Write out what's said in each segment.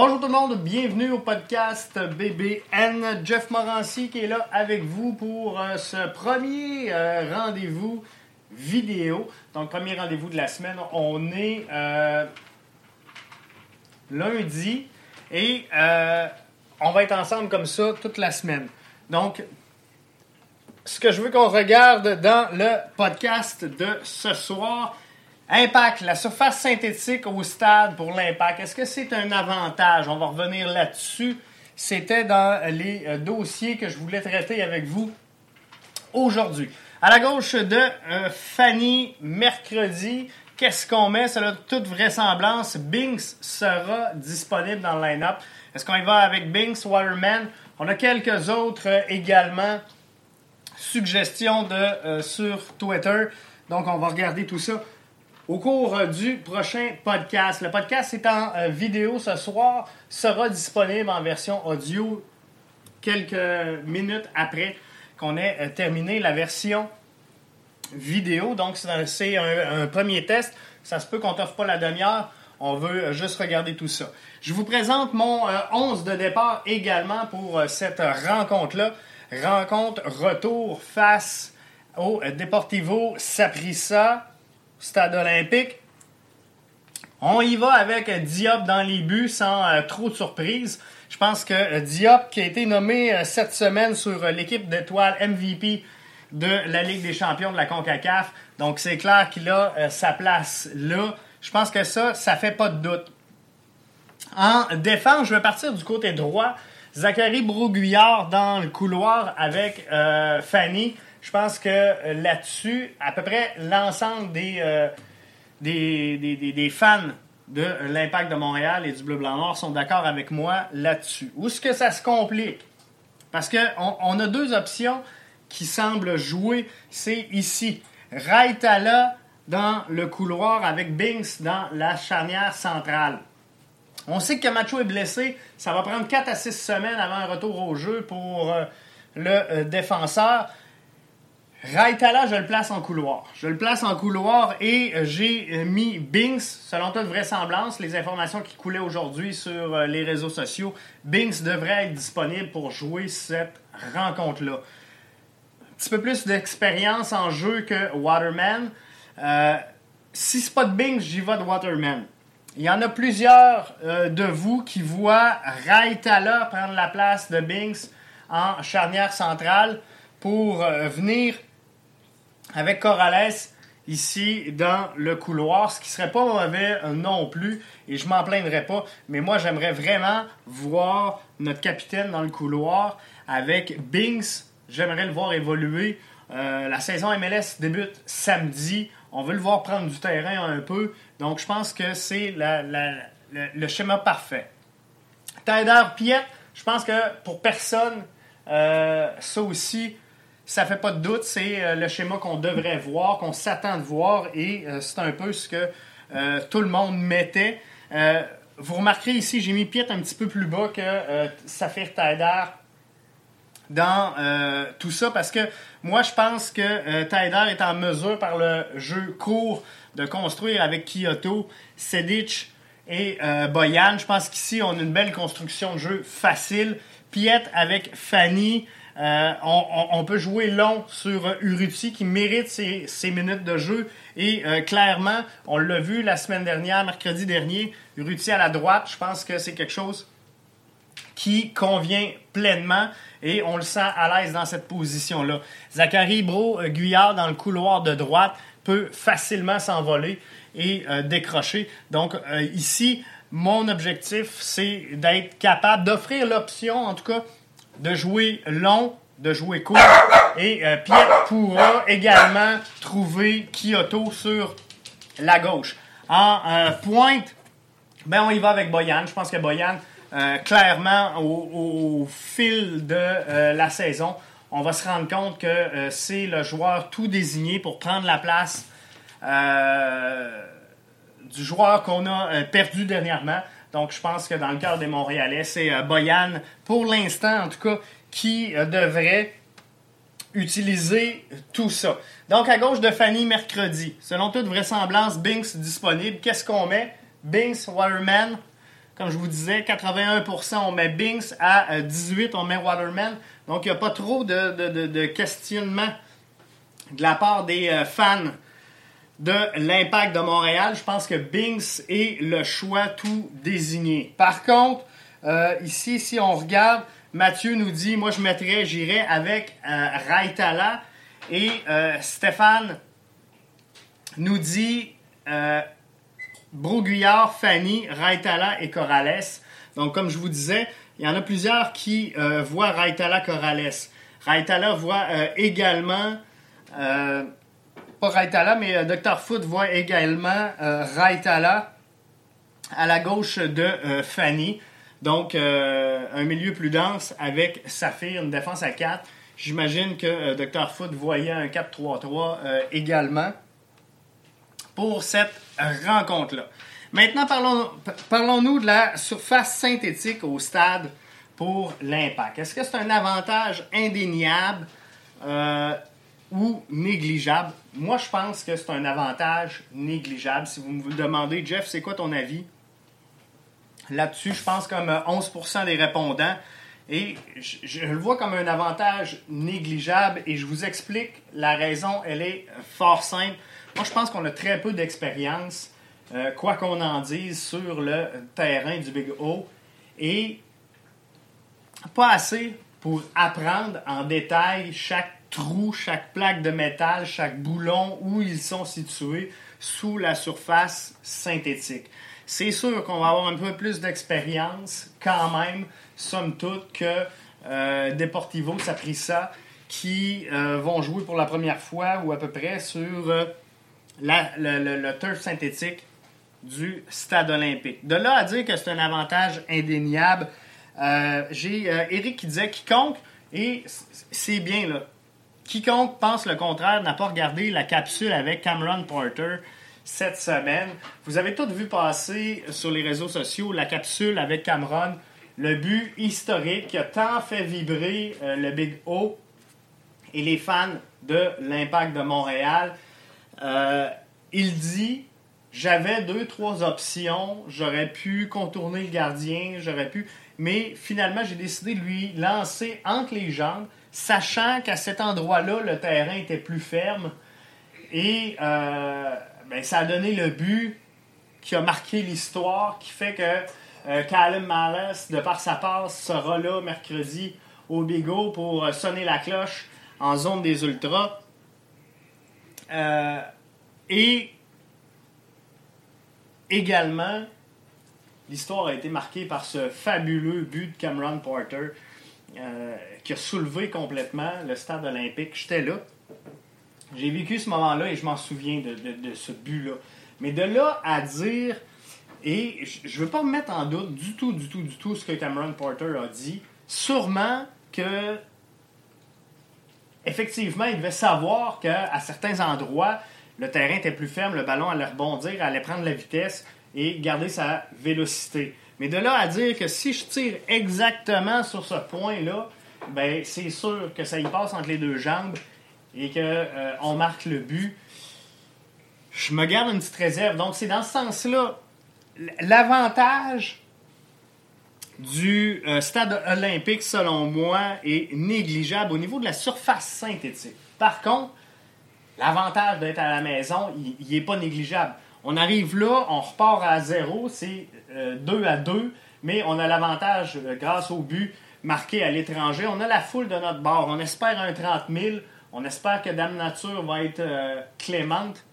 Bonjour tout le monde, bienvenue au podcast BBN. Jeff Morancy qui est là avec vous pour euh, ce premier euh, rendez-vous vidéo. Donc, premier rendez-vous de la semaine. On est euh, lundi et on va être ensemble comme ça toute la semaine. Donc, ce que je veux qu'on regarde dans le podcast de ce soir, Impact, la surface synthétique au stade pour l'impact, est-ce que c'est un avantage? On va revenir là-dessus. C'était dans les euh, dossiers que je voulais traiter avec vous aujourd'hui. À la gauche de euh, Fanny, mercredi, qu'est-ce qu'on met? Selon toute vraisemblance, Binks sera disponible dans le line-up. Est-ce qu'on y va avec Binks, Waterman? On a quelques autres euh, également suggestions de, sur Twitter. Donc, on va regarder tout ça au cours euh, du prochain podcast. Le podcast est en euh, vidéo ce soir, sera disponible en version audio quelques minutes après qu'on ait euh, terminé la version vidéo. Donc, c'est un, premier test. Ça se peut qu'on t'offre pas la demi-heure. On veut juste regarder tout ça. Je vous présente mon 11 de départ également pour cette rencontre-là. Rencontre retour face au Deportivo Saprissa stade olympique. On y va avec Diop dans les buts sans euh, trop de surprise. Je pense que euh, Diop, qui a été nommé euh, cette semaine sur l'équipe d'étoiles MVP de la Ligue des champions de la CONCACAF, donc c'est clair qu'il a sa place là. Je pense que ça, ça fait pas de doute. En défense, je vais partir du côté droit. Zachary Broguillard dans le couloir avec Fanny. Je pense que euh, là-dessus, à peu près l'ensemble euh, des, des, fans de l'Impact de Montréal et du Bleu Blanc Noir sont d'accord avec moi là-dessus. Où est-ce que ça se complique? Parce qu'on on a deux options qui semblent jouer. C'est ici. Raitala dans le couloir avec Binks dans la charnière centrale. On sait que Camacho est blessé. Ça va prendre 4 à 6 semaines avant un retour au jeu pour euh, le défenseur. Raitala, je le place en couloir. Je le place en couloir et euh, j'ai euh, mis Binks, selon toute vraisemblance, les informations qui coulaient aujourd'hui sur euh, les réseaux sociaux, Binks devrait être disponible pour jouer cette rencontre-là. Un petit peu plus d'expérience en jeu que Waterman. si c'est pas de Binks, j'y vais de Waterman. Il y en a plusieurs de vous qui voient Raitala prendre la place de Binks en charnière centrale pour venir avec Corrales ici dans le couloir, ce qui serait pas mauvais euh, non plus, et je m'en plaindrais pas, mais moi j'aimerais vraiment voir notre capitaine dans le couloir avec Binks, j'aimerais le voir évoluer. Euh, la saison MLS débute samedi, on veut le voir prendre du terrain un peu, donc je pense que c'est le schéma parfait. Tyler Piet, je pense que pour personne, euh, ça aussi, ça fait pas de doute, c'est euh, le schéma qu'on devrait voir, qu'on s'attend de voir, et euh, c'est un peu ce que euh, tout le monde mettait. vous remarquerez ici, j'ai mis Piet un petit peu plus bas que Saphir Taider dans tout ça, parce que moi, je pense que Taider est en mesure, par le jeu court, de construire avec Kyoto, Sedic et Boyan. Je pense qu'ici, on a une belle construction de jeu facile. Piet avec Fanny, euh, on, peut jouer long sur Uruti qui mérite ses, minutes de jeu. Et euh, clairement, on l'a vu la semaine dernière, mercredi dernier, Uruti à la droite, je pense que c'est quelque chose qui convient pleinement et on le sent à l'aise dans cette position-là. Zachary Bro euh, Guyard dans le couloir de droite peut facilement s'envoler et décrocher. Donc ici, mon objectif, c'est d'être capable d'offrir l'option, en tout cas, de jouer long, de jouer court. Et euh, Pierre pourra également trouver Kyoto sur la gauche. En euh, pointe, ben on y va avec Boyan. Je pense que Boyan, euh, clairement, au, fil de la saison, on va se rendre compte que c'est le joueur tout désigné pour prendre la place du joueur qu'on a perdu dernièrement. Donc, je pense que dans le cadre des Montréalais, c'est euh, Boyan, pour l'instant en tout cas, qui euh, devrait utiliser tout ça. Donc, à gauche de Fanny, mercredi. Selon toute vraisemblance, Binks disponible. Qu'est-ce qu'on met? Binks, Waterman, Comme je vous disais, 81% on met Binks, à 18% on met Waterman. Donc il n'y a pas trop de, questionnement de la part des fans de l'impact de Montréal. Je pense que Binks est le choix tout désigné. Par contre, ici, si on regarde, Mathieu nous dit, moi je mettrais, j'irais avec Raitala. Et Stéphane nous dit euh, Broguillard, Fanny, Raitala et Corrales. Donc, comme je vous disais, il y en a plusieurs qui euh, voient Raitala Corrales. Raitala voit euh, également, euh, pas Raitala, mais Dr. Foot voit également Raitala à la gauche de Fanny. Donc, un milieu plus dense avec Saphir, une défense à 4. J'imagine que Dr. Foot voyait un 4-3-3 également pour cette rencontre-là. Maintenant, parlons-nous de la surface synthétique au stade pour l'impact. Est-ce que c'est un avantage indéniable euh, ou négligeable? Moi, je pense que c'est un avantage négligeable. Si vous me demandez, Jeff, c'est quoi ton avis? Là-dessus, je pense comme 11% des répondants. Et je, le vois comme un avantage négligeable et je vous explique la raison, elle est fort simple. Moi, je pense qu'on a très peu d'expérience, euh, quoi qu'on en dise, sur le terrain du Big O. Et pas assez pour apprendre en détail chaque trou, chaque plaque de métal, chaque boulon, où ils sont situés sous la surface synthétique. C'est sûr qu'on va avoir un peu plus d'expérience quand même, somme toute, que euh, Deportivo Saprissa qui euh, vont jouer pour la première fois ou à peu près sur le, turf synthétique du stade olympique. De là à dire que c'est un avantage indéniable, euh, j'ai euh, Eric qui disait quiconque, et c'est bien là, quiconque pense le contraire n'a pas regardé la capsule avec Cameron Porter cette semaine. Vous avez tous vu passer sur les réseaux sociaux la capsule avec Cameron, le but historique qui a tant fait vibrer euh, le Big O et les fans de l'Impact de Montréal. Euh, il dit j'avais deux, trois options. J'aurais pu contourner le gardien, j'aurais pu. Mais finalement, j'ai décidé de lui lancer entre les jambes, sachant qu'à cet endroit-là, le terrain était plus ferme. Et euh, ben, ça a donné le but qui a marqué l'histoire, qui fait que euh, Callum de par sa passe, sera là mercredi au Bigot pour sonner la cloche en zone des Ultras. Euh, et également, l'histoire a été marquée par ce fabuleux but de Cameron Porter euh, qui a soulevé complètement le stade olympique. J'étais là. J'ai vécu ce moment-là et je m'en souviens de, ce but-là. Mais de là à dire, et je ne veux pas me mettre en doute du tout, du tout, du tout ce que Cameron Porter a dit, sûrement que effectivement, il devait savoir qu'à certains endroits, le terrain était plus ferme, le ballon allait rebondir, allait prendre la vitesse et garder sa vélocité. Mais de là à dire que si je tire exactement sur ce point-là, ben c'est sûr que ça y passe entre les deux jambes et qu'on euh, marque le but. Je me garde une petite réserve. Donc c'est dans ce sens-là l'avantage du euh, stade olympique, selon moi, est négligeable au niveau de la surface synthétique. Par contre, l'avantage d'être à la maison, il n'est pas négligeable. On arrive là, on repart à zéro, c'est 2 euh, à 2, mais on a l'avantage euh, grâce au but marqué à l'étranger. On a la foule de notre bord. On espère un 30 000. On espère que Dame Nature va être clémente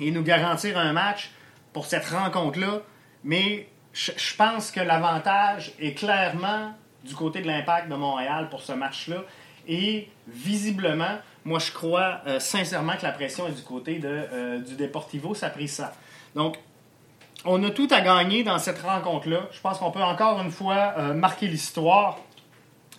et nous garantir un match pour cette rencontre-là. Mais je pense que l'avantage est clairement du côté de l'impact de Montréal pour ce match-là. Et visiblement, moi je crois euh, sincèrement que la pression est du côté de, euh, du Deportivo ça. Donc, on a tout à gagner dans cette rencontre-là. Je pense qu'on peut encore une fois euh, marquer l'histoire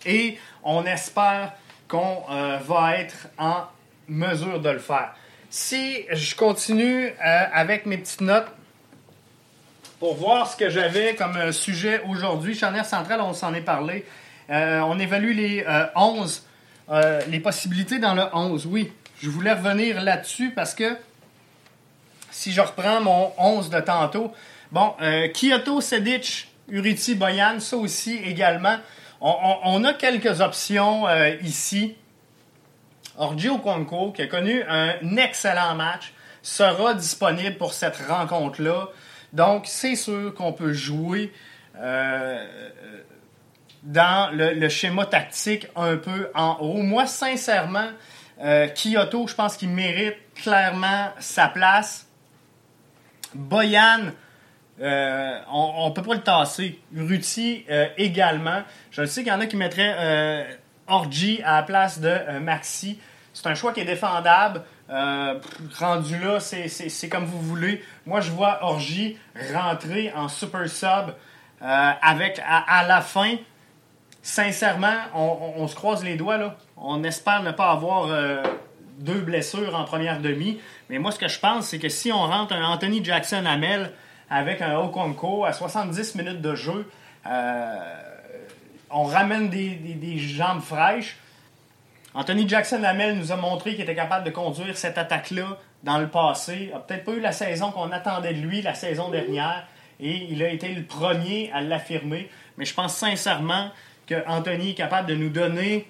et on espère qu'on va être en mesure de le faire. Si je continue avec mes petites notes, pour voir ce que j'avais comme euh, sujet aujourd'hui. Charnière centrale, on s'en est parlé. Euh, on évalue les 11, euh, les possibilités dans le 11. Oui, je voulais revenir là-dessus parce que si je reprends mon 11 de tantôt, Bon, Kyoto, Sedic, Uriti, Boyan, ça aussi également. On, a quelques options ici. Orji Okonko, qui a connu un excellent match, sera disponible pour cette rencontre-là. Donc, c'est sûr qu'on peut jouer euh, dans le, schéma tactique un peu en haut. Moi, sincèrement, euh, Kyoto, je pense qu'il mérite clairement sa place. Boyan, euh, on ne peut pas le tasser. Ruti également. Je sais qu'il y en a qui mettraient Orji à la place de Maxi. C'est un choix qui est défendable. Euh, rendu là, c'est comme vous voulez. Moi, je vois Orgy rentrer en super sub euh, avec à, la fin. Sincèrement, on, se croise les doigts. Là. On espère ne pas avoir euh, deux blessures en première demi. Mais moi, ce que je pense, c'est que si on rentre un Anthony Jackson Amel avec un Okonko à 70 minutes de jeu, on ramène des jambes fraîches. Anthony Jackson Lamel nous a montré qu'il était capable de conduire cette attaque-là dans le passé. Il n'a peut-être pas eu la saison qu'on attendait de lui la saison dernière et il a été le premier à l'affirmer. Mais je pense sincèrement qu'Anthony est capable de nous donner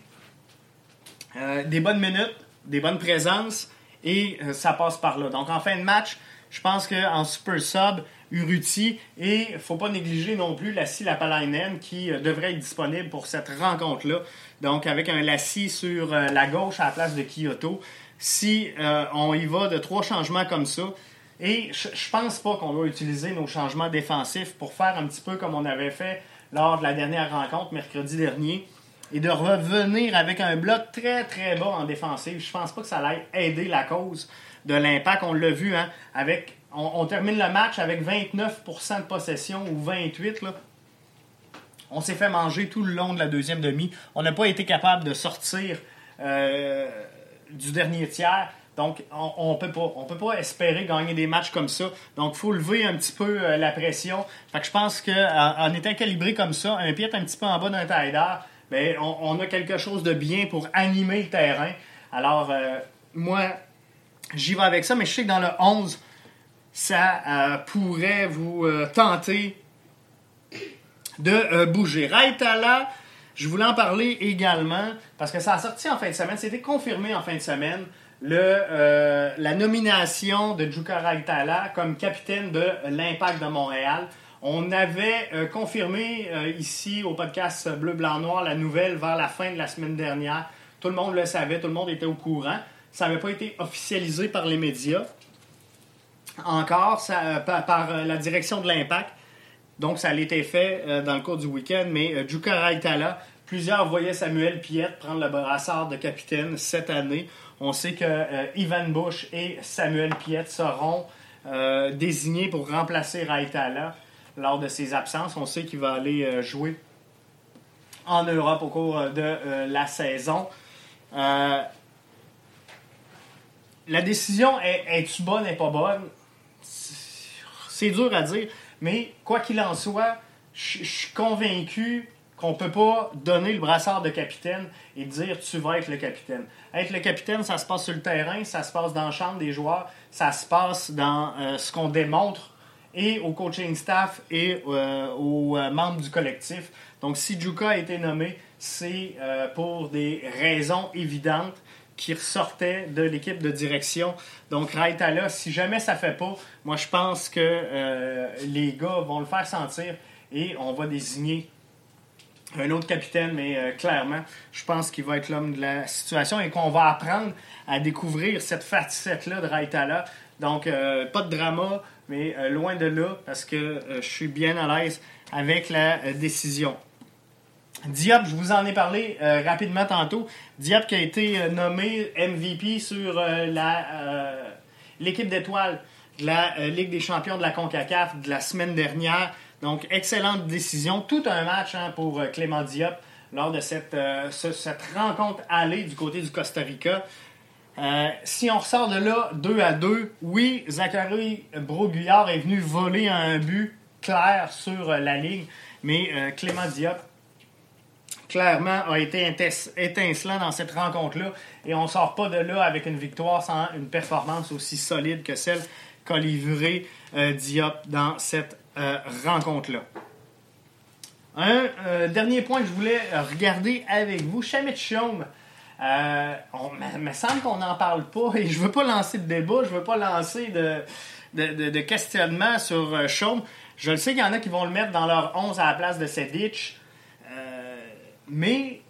euh, des bonnes minutes, des bonnes présences et euh, ça passe par là. Donc en fin de match, je pense qu'en super sub, Uruti et faut pas négliger non plus Lassie Lapalainen qui euh, devrait être disponible pour cette rencontre-là. Donc avec un Lassie sur la gauche à la place de Kyoto. Si on y va de trois changements comme ça, et je, pense pas qu'on va utiliser nos changements défensifs pour faire un petit peu comme on avait fait lors de la dernière rencontre mercredi dernier et de revenir avec un bloc très très bas en défensive. Je pense pas que ça allait aider la cause de l'impact. On l'a vu hein, avec on, termine le match avec 29% de possession ou 28%. Là. On s'est fait manger tout le long de la deuxième demi. On n'a pas été capable de sortir euh, du dernier tiers. Donc, on ne peut, pas, espérer gagner des matchs comme ça. Donc, il faut lever un petit peu euh, la pression. Fait que je pense qu'en étant calibré comme ça, un pied un petit peu en bas d'un taille d'air, ben, on, a quelque chose de bien pour animer le terrain. Alors, euh, moi, j'y vais avec ça, mais je sais que dans le 11, ça euh, pourrait vous tenter de bouger. Raitala, je voulais en parler également parce que ça a sorti en fin de semaine, c'était confirmé en fin de semaine, le, la nomination de Juka Raitala comme capitaine de l'Impact de Montréal. On avait confirmé ici au podcast Bleu, Blanc, Noir la nouvelle vers la fin de la semaine dernière. Tout le monde le savait, tout le monde était au courant. Ça n'avait pas été officialisé par les médias encore euh, par, euh, la direction de l'impact. Donc, ça a été fait euh, dans le cours du week-end, mais Juka Raitala, plusieurs voyaient Samuel Piette prendre le brassard de capitaine cette année. On sait que Ivan Bush et Samuel Piette seront désignés pour remplacer Raitala lors de ses absences. On sait qu'il va aller jouer en Europe au cours de la saison. la décision est-tu bonne, est pas bonne? C'est dur à dire, mais quoi qu'il en soit, je suis convaincu qu'on ne peut pas donner le brassard de capitaine et dire tu vas être le capitaine. Être le capitaine, ça se passe sur le terrain, ça se passe dans le champ des joueurs, ça se passe dans euh, ce qu'on démontre et au coaching staff et euh, aux euh, membres du collectif. Donc si Juka a été nommé, c'est pour des raisons évidentes qui ressortait de l'équipe de direction. Donc, Raitala, si jamais ça fait pas, moi, je pense que les gars vont le faire sentir et on va désigner un autre capitaine, mais euh, clairement, je pense qu'il va être l'homme de la situation et qu'on va apprendre à découvrir cette facette-là de Raitala. Donc, euh, pas de drama, mais loin de là, parce que je suis bien à l'aise avec la décision. Diop, je vous en ai parlé euh, rapidement tantôt. Diop qui a été euh, nommé MVP sur euh, la l'équipe d'étoiles de la Ligue des champions de la CONCACAF de la semaine dernière. Donc, excellente décision. Tout un match hein, pour Clément Diop lors de cette, cette rencontre allée du côté du Costa Rica. si on ressort de là 2 à 2, oui, Zachary Broguillard est venu voler un but clair sur la ligne, mais Clément Diop clairement, a été étincelant dans cette rencontre-là. Et on ne sort pas de là avec une victoire sans une performance aussi solide que celle qu'a livrée euh, Diop dans cette rencontre-là. Un dernier point que je voulais regarder avec vous, Shamit Chaume. Euh, il me semble qu'on n'en parle pas et je veux pas lancer de débat, je veux pas lancer de, de, questionnement sur euh, Je le sais qu'il y en a qui vont le mettre dans leur 11 à la place de Sedic. Euh, mais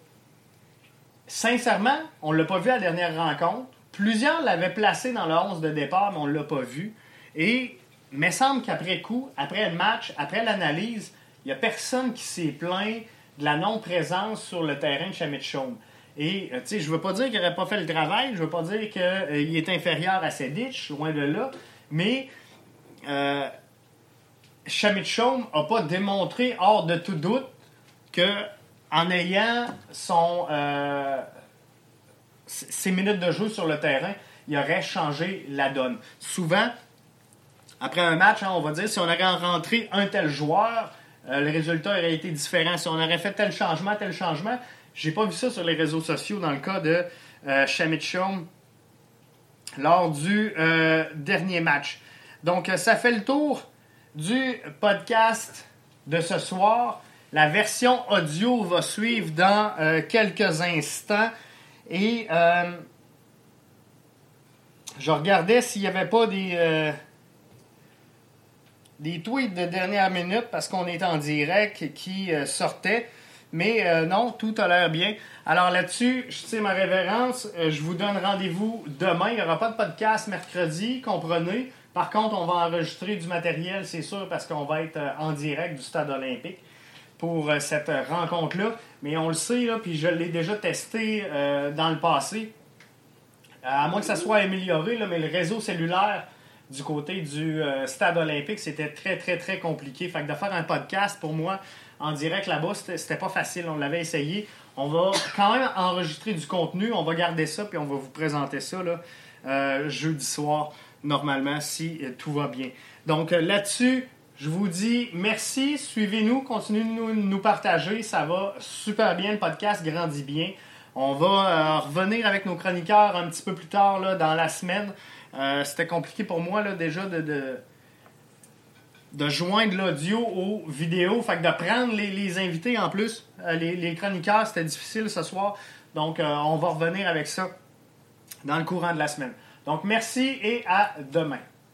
sincèrement, on ne l'a pas vu à la dernière rencontre. Plusieurs l'avaient placé dans le 11 de départ, mais on ne l'a pas vu. Et me semble qu'après coup, après le match, après l'analyse, il n'y a personne qui s'est plaint de la non-présence sur le terrain de Chamit Chaume. Et, euh, tu sais, je veux pas dire qu'il n'aurait pas fait le travail, je veux pas dire qu'il euh, est inférieur à Sedic, loin de là, mais euh, n'a pas démontré, hors de tout doute, que en ayant son, euh, ses minutes de jeu sur le terrain, il aurait changé la donne. Souvent, après un match, hein, on va dire, si on aurait rentré un tel joueur, le résultat aurait été différent. Si on aurait fait tel changement, tel changement, j'ai pas vu ça sur les réseaux sociaux dans le cas de euh, lors du euh, dernier match. Donc, euh, ça fait le tour du podcast de ce soir. La version audio va suivre dans euh, quelques instants. Et je regardais s'il n'y avait pas des, des tweets de dernière minute parce qu'on est en direct qui sortaient. Mais euh, non, tout a l'air bien. Alors là-dessus, sais ma révérence, euh, je vous donne rendez-vous demain. Il n'y aura pas de podcast mercredi, comprenez. Par contre, on va enregistrer du matériel, c'est sûr, parce qu'on va être euh, en direct du stade olympique pour cette rencontre-là. Mais on le sait, puis je l'ai déjà testé dans le passé. À moins que ça soit amélioré, mais le réseau cellulaire du côté du stade olympique, c'était très, très, très compliqué. Fait que de faire un podcast, pour moi, en direct là-bas, c'était pas facile. On l'avait essayé. On va quand même enregistrer du contenu. On va garder ça, puis on va vous présenter ça euh, jeudi soir, normalement, si euh, tout va bien. Donc euh, là-dessus, je vous dis merci. Suivez-nous, continuez de nous, nous, partager. Ça va super bien. Le podcast grandit bien. On va revenir avec nos chroniqueurs un petit peu plus tard dans la semaine. C'était compliqué pour moi là, déjà de joindre l'audio aux vidéos. Fait de prendre les, invités en plus, euh, les, chroniqueurs, c'était difficile ce soir. Donc, euh, on va revenir avec ça dans le courant de la semaine. Donc, merci et à demain.